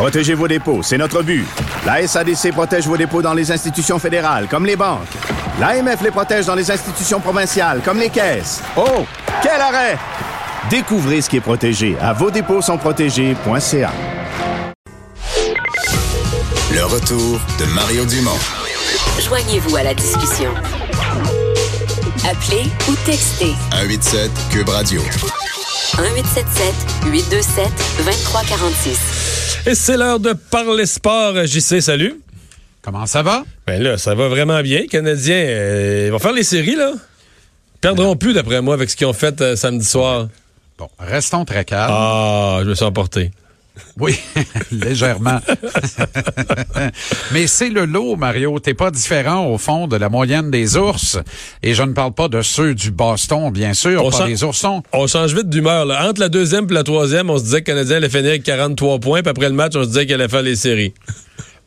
Protégez vos dépôts, c'est notre but. La SADC protège vos dépôts dans les institutions fédérales, comme les banques. L'AMF les protège dans les institutions provinciales, comme les caisses. Oh, quel arrêt! Découvrez ce qui est protégé à vos dépôts sont protégés.ca. Le retour de Mario Dumont. Joignez-vous à la discussion. Appelez ou textez 187 Cube Radio. 1877 827 2346. Et c'est l'heure de parler sport. JC, salut. Comment ça va? Ben là, ça va vraiment bien. Les Canadiens euh, ils vont faire les séries, là. Ils perdront plus, d'après moi, avec ce qu'ils ont fait euh, samedi soir. Bon, restons très calmes. Ah, je me suis emporté. Oui, légèrement. Mais c'est le lot, Mario. T'es pas différent, au fond, de la moyenne des ours. Et je ne parle pas de ceux du Boston, bien sûr, On pas des oursons. On change vite d'humeur. Entre la deuxième et la troisième, on se disait que le Canadien allait finir avec 43 points, puis après le match, on se disait qu'il allait faire les séries.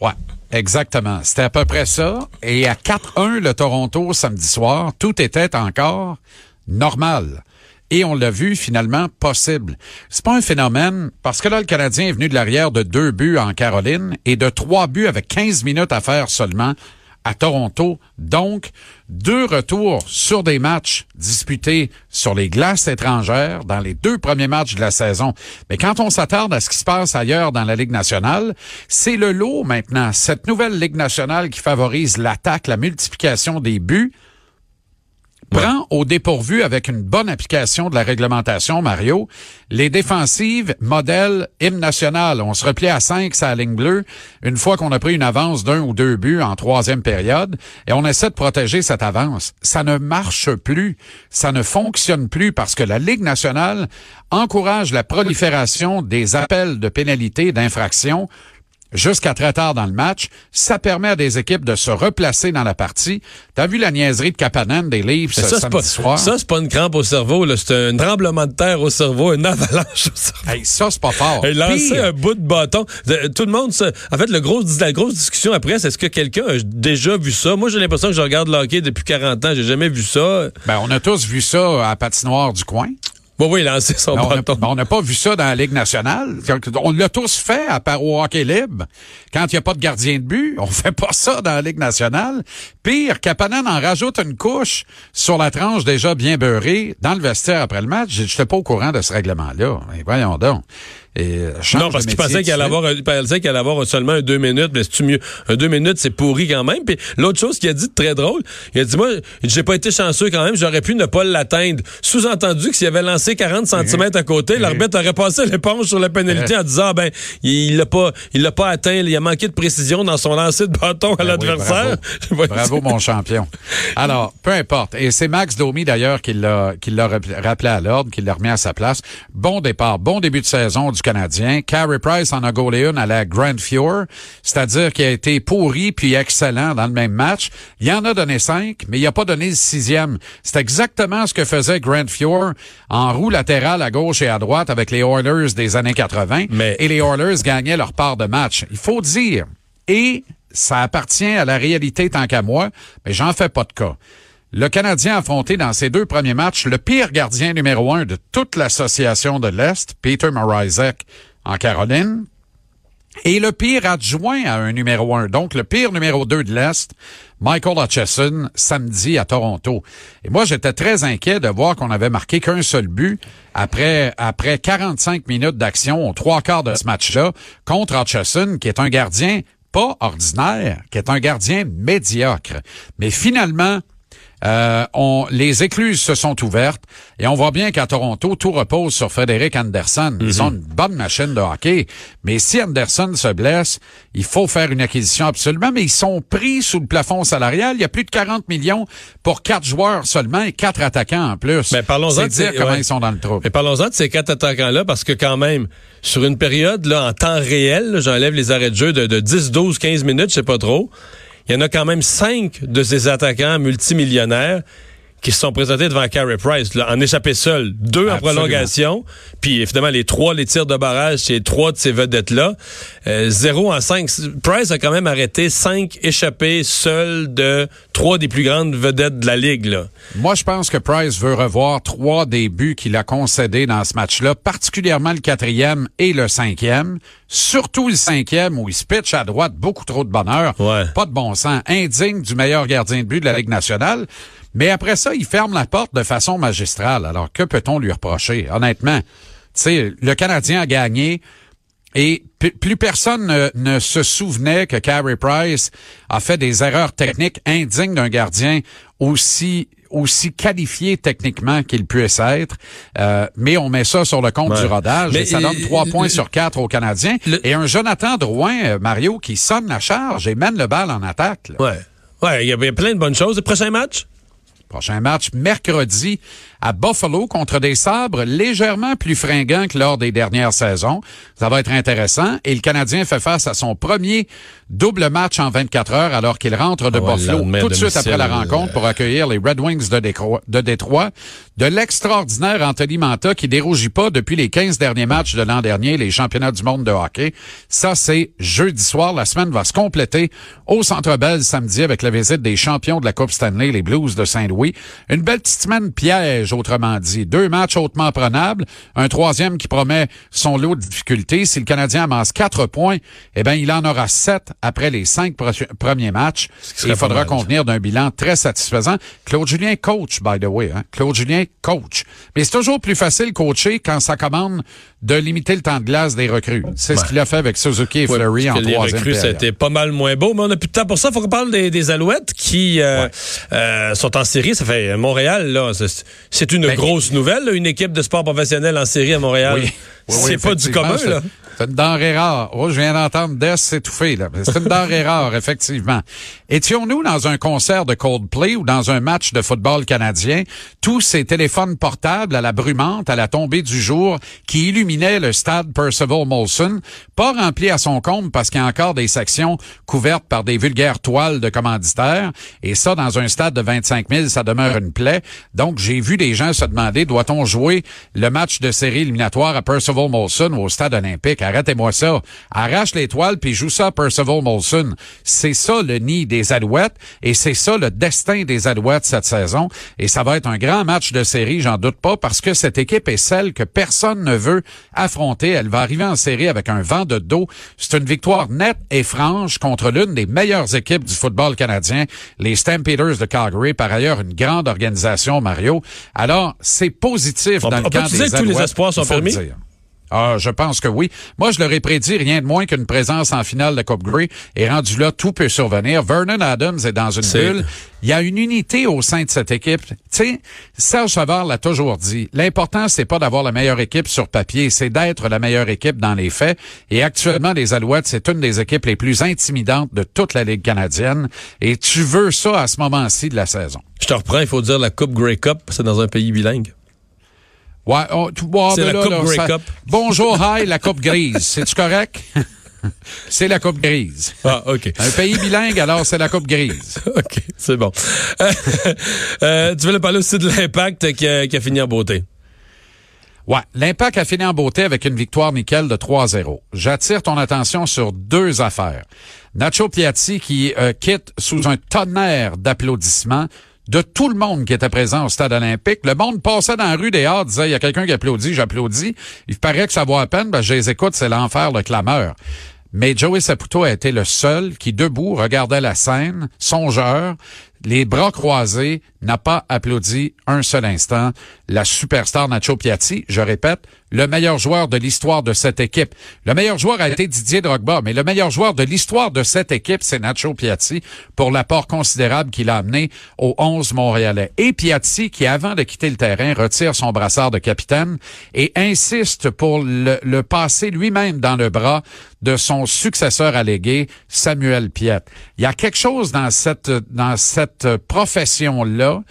Ouais, exactement. C'était à peu près ça. Et à 4-1, le Toronto, samedi soir, tout était encore normal. Et on l'a vu finalement possible. C'est pas un phénomène parce que là, le Canadien est venu de l'arrière de deux buts en Caroline et de trois buts avec 15 minutes à faire seulement à Toronto. Donc, deux retours sur des matchs disputés sur les glaces étrangères dans les deux premiers matchs de la saison. Mais quand on s'attarde à ce qui se passe ailleurs dans la Ligue nationale, c'est le lot maintenant. Cette nouvelle Ligue nationale qui favorise l'attaque, la multiplication des buts, prend au dépourvu avec une bonne application de la réglementation, Mario, les défensives modèle hymne national. On se replie à 5 sur la ligne bleue une fois qu'on a pris une avance d'un ou deux buts en troisième période et on essaie de protéger cette avance. Ça ne marche plus. Ça ne fonctionne plus parce que la Ligue nationale encourage la prolifération des appels de pénalités d'infraction jusqu'à très tard dans le match. Ça permet à des équipes de se replacer dans la partie. T'as vu la niaiserie de Kapanen des Leafs ce ça, c'est samedi pas, soir? ça, c'est pas une crampe au cerveau, là. C'est un tremblement de terre au cerveau, une avalanche au cerveau. Hey, ça, c'est pas fort. Et lancer Pire, un bout de bâton. Tout le monde, se- en fait, le gros, la grosse discussion après, c'est est-ce que quelqu'un a déjà vu ça? Moi, j'ai l'impression que je regarde le hockey depuis 40 ans. J'ai jamais vu ça. ben, on a tous vu ça à la patinoire du coin. Bon, oui, lancer son Mais on bâton. ben, on n'a pas vu ça dans la Ligue nationale. On l'a tous fait à part au hockey libre. Quand il n'y a pas de gardien de but, on fait pas ça dans la Ligue nationale. Pire, Kapanen en rajoute une couche sur la tranche déjà bien beurrée dans le vestiaire après le match. Je n'étais pas au courant de ce règlement-là. Voyons donc. Et, euh, Non, parce qu'il pensait qu'il allait avoir, un- pensait allait avoir seulement un deux minutes, mais c'est mieux? Un deux minutes, c'est pourri quand même. Puis l'autre chose qu'il a dit de très drôle, il a dit, moi, j'ai pas été chanceux quand même, j'aurais pu ne pas l'atteindre. Sous-entendu que s'il avait lancé 40 cm à côté, l'arbitre aurait passé l'éponge sur la pénalité en disant, ah, ben, il l'a pas, il l'a pas atteint, il a manqué de précision dans son lancer de bâton à Ben oui, l'adversaire. bravo. Bravo, mon champion. Alors, peu importe. Et c'est Max Domi, d'ailleurs, qui l'a, qui l'a rap- rappelé à l'ordre, qui l'a remis à sa place. Bon départ, bon début de saison du Canadien. Carey Price en a gaulé une à la Grand Fjord, c'est-à-dire qu'il a été pourri puis excellent dans le même match. Il en a donné cinq, mais il a pas donné le sixième. C'est exactement ce que faisait Grand Fjord en roue latérale à gauche et à droite avec les Oilers des années 80. Mais- Et les Oilers gagnaient leur part de match. Il faut dire. Et ça appartient à la réalité tant qu'à moi, mais j'en fais pas de cas. Le Canadien a affronté dans ses deux premiers matchs le pire gardien numéro un de toute l'association de l'Est, Peter Morizek, en Caroline, et le pire adjoint à un numéro un, donc le pire numéro deux de l'Est, Michael Hutchison, samedi à Toronto. Et moi, j'étais très inquiet de voir qu'on avait marqué qu'un seul but après, après 45 minutes d'action aux trois quarts de ce match-là contre Hutchison, qui est un gardien pas ordinaire, qui est un gardien médiocre. Mais finalement, euh, on, les écluses se sont ouvertes et on voit bien qu'à Toronto, tout repose sur Frédéric Anderson. Ils ont une bonne machine de hockey. Mais si Anderson se blesse, il faut faire une acquisition absolument. Mais ils sont pris sous le plafond salarial. Il y a plus de 40 millions pour quatre joueurs seulement et quatre attaquants en plus. Mais parlons-en de dire comment ils sont dans le trou. Mais parlons-en de ces quatre attaquants-là, parce que quand même, sur une période, là, en temps réel, j'enlève les arrêts de jeu de, de 10, 12, 15 minutes, je sais pas trop, il y en a quand même cinq de ces attaquants multimillionnaires qui se sont présentés devant Carey Price, là, en échappé seul. Deux en prolongation. Puis évidemment, les trois, les tirs de barrage, c'est trois de ces vedettes-là. Euh, zéro en cinq. Price a quand même arrêté cinq échappés seuls de trois des plus grandes vedettes de la Ligue. Là. Moi, je pense que Price veut revoir trois des buts qu'il a concédés dans ce match-là, particulièrement le quatrième et le cinquième. Surtout le cinquième où il se pitch à droite, beaucoup trop de bonheur. Ouais. Pas de bon sens. Indigne du meilleur gardien de but de la Ligue nationale. Mais après ça, il ferme la porte de façon magistrale. Alors, que peut-on lui reprocher? Honnêtement, tu sais, le Canadien a gagné. Et plus personne ne, ne se souvenait que Carey Price a fait des erreurs techniques indignes d'un gardien aussi aussi qualifié techniquement qu'il puisse être. Euh, mais on met ça sur le compte Ouais. du rodage Mais, et ça donne trois points le- sur quatre aux Canadiens. le- Et un Jonathan Drouin, euh, Mario, qui sonne la charge et mène le bal en attaque. là. Ouais. Ouais, il y avait plein de bonnes choses. Le prochain match? Prochain match mercredi à Buffalo contre des sabres légèrement plus fringants que lors des dernières saisons. Ça va être intéressant. Et le Canadien fait face à son premier double match en 24 heures alors qu'il rentre de Ah ouais, Buffalo tout de suite après la euh, rencontre pour accueillir les Red Wings de Détroit, de Détroit. De l'extraordinaire Anthony Manta qui dérougit pas depuis les 15 derniers matchs de l'an dernier, les championnats du monde de hockey. Ça, c'est jeudi soir. La semaine va se compléter au Centre Bell samedi avec la visite des champions de la Coupe Stanley, les Blues de Saint-Louis. Une belle petite semaine piège, autrement dit. Deux matchs hautement prenables. Un troisième qui promet son lot de difficultés. Si le Canadien amasse quatre points, eh ben, il en aura sept après les cinq premiers matchs. Et il faudra convenir d'un bilan très satisfaisant. Claude Julien coach, by the way. Hein? Claude Julien coach. Mais c'est toujours plus facile coacher quand ça commande de limiter le temps de glace des recrues. C'est ce qu'il a fait avec Suzuki et Ouais, Fleury en que les troisième recrues, c'était pas mal moins beau, mais on a plus de temps pour ça. Faut qu'on parle des, des Alouettes qui euh, euh, sont en série. Ça fait Montréal, là, c'est- c'est une Ben, grosse nouvelle, là, une équipe de sport professionnel en série à Montréal. Oui. Oui, c'est pas du commun, là. C'est une denrée rare. Oh, je viens d'entendre Des s'étouffer, là. C'est une denrée rare, effectivement. Étions-nous dans un concert de Coldplay ou dans un match de football canadien, tous ces téléphones portables à la brumante, à la tombée du jour, qui illuminaient le stade Percival Molson, pas rempli à son comble parce qu'il y a encore des sections couvertes par des vulgaires toiles de commanditaires, et ça, dans un stade de 25 000, ça demeure une plaie. Donc, j'ai vu des gens se demander, doit-on jouer le match de série éliminatoire à Percival Molson ou au stade olympique? Arrêtez-moi ça. Arrache les toiles puis joue ça à Percival Molson. C'est ça le nid des Alouettes et c'est ça le destin des Alouettes cette saison. Et ça va être un grand match de série, j'en doute pas, parce que cette équipe est celle que personne ne veut affronter. Elle va arriver en série avec un vent de dos. C'est une victoire nette et franche contre l'une des meilleures équipes du football canadien, les Stampeders de Calgary. Par ailleurs, une grande organisation, Mario. Alors, c'est positif On- dans on le camp des que tous les espoirs sont le. Ah, je pense que oui. Moi, je leur ai prédit rien de moins qu'une présence en finale de Coupe Grey. Et rendu là, tout peut survenir. Vernon Adams est dans une bulle. Il y a une unité au sein de cette équipe. Tu sais, Serge Savard l'a toujours dit. L'important, c'est pas d'avoir la meilleure équipe sur papier, c'est d'être la meilleure équipe dans les faits. Et actuellement, les Alouettes, c'est une des équipes les plus intimidantes de toute la Ligue canadienne. Et tu veux ça à ce moment-ci de la saison. Je te reprends, il faut dire la Coupe Grey Cup, c'est dans un pays bilingue. Ouais, oh, tu- ouais, C'est ben la là, Coupe là, Grey ça- Cup. Bonjour, hi, la coupe grise. C'est-tu correct? c'est la coupe grise. Ah, OK. Un pays bilingue, alors c'est la coupe grise. OK, c'est bon. Euh, euh, tu voulais parler aussi de l'impact qui a, qui a fini en beauté? Ouais, l'impact a fini en beauté avec une victoire nickel de 3-0. J'attire ton attention sur deux affaires. Nacho Piatti qui euh, quitte sous un tonnerre d'applaudissements de tout le monde qui était présent au stade olympique. Le monde passait dans la rue des Arts, disait, il y a quelqu'un qui applaudit, j'applaudis. Il paraît que ça vaut à peine, ben, je les écoute, c'est l'enfer, le clameur. Mais Joey Saputo a été le seul qui, debout, regardait la scène, songeur, les bras croisés, n'a pas applaudi un seul instant la superstar Nacho Piatti. Je répète, le meilleur joueur de l'histoire de cette équipe. Le meilleur joueur a été Didier Drogba, mais le meilleur joueur de l'histoire de cette équipe, c'est Nacho Piatti pour l'apport considérable qu'il a amené aux 11 Montréalais. Et Piatti, qui avant de quitter le terrain, retire son brassard de capitaine et insiste pour le, passer lui-même dans le bras de son successeur allégué, Samuel Piette. Il y a quelque chose dans cette, dans cette profession-là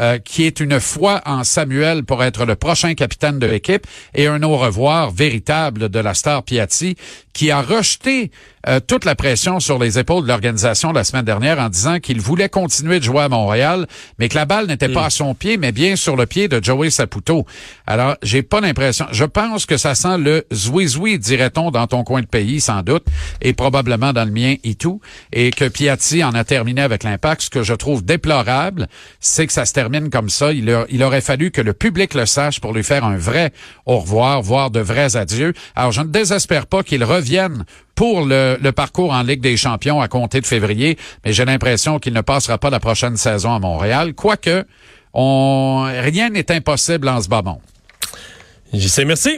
euh, qui est une foi en Samuel pour être le prochain capitaine de l'équipe et un au revoir véritable de la star Piatti qui a rejeté euh, toute la pression sur les épaules de l'organisation la semaine dernière en disant qu'il voulait continuer de jouer à Montréal, mais que la balle n'était pas à son pied, mais bien sur le pied de Joey Saputo. Alors, j'ai pas l'impression. Je pense que ça sent le zouizoui, dirait-on, dans ton coin de pays, sans doute, et probablement dans le mien et tout, et que Piatti en a terminé avec l'impact. Ce que je trouve déplorable, c'est que ça se termine comme ça. Il, aurait fallu que le public le sache pour lui faire un vrai au revoir, voire de vrais adieux. Alors, je ne désespère pas qu'il revienne pour le, parcours en Ligue des champions à compter de février, mais j'ai l'impression qu'il ne passera pas la prochaine saison à Montréal, quoique on, rien n'est impossible en ce bas monde. Sais, merci.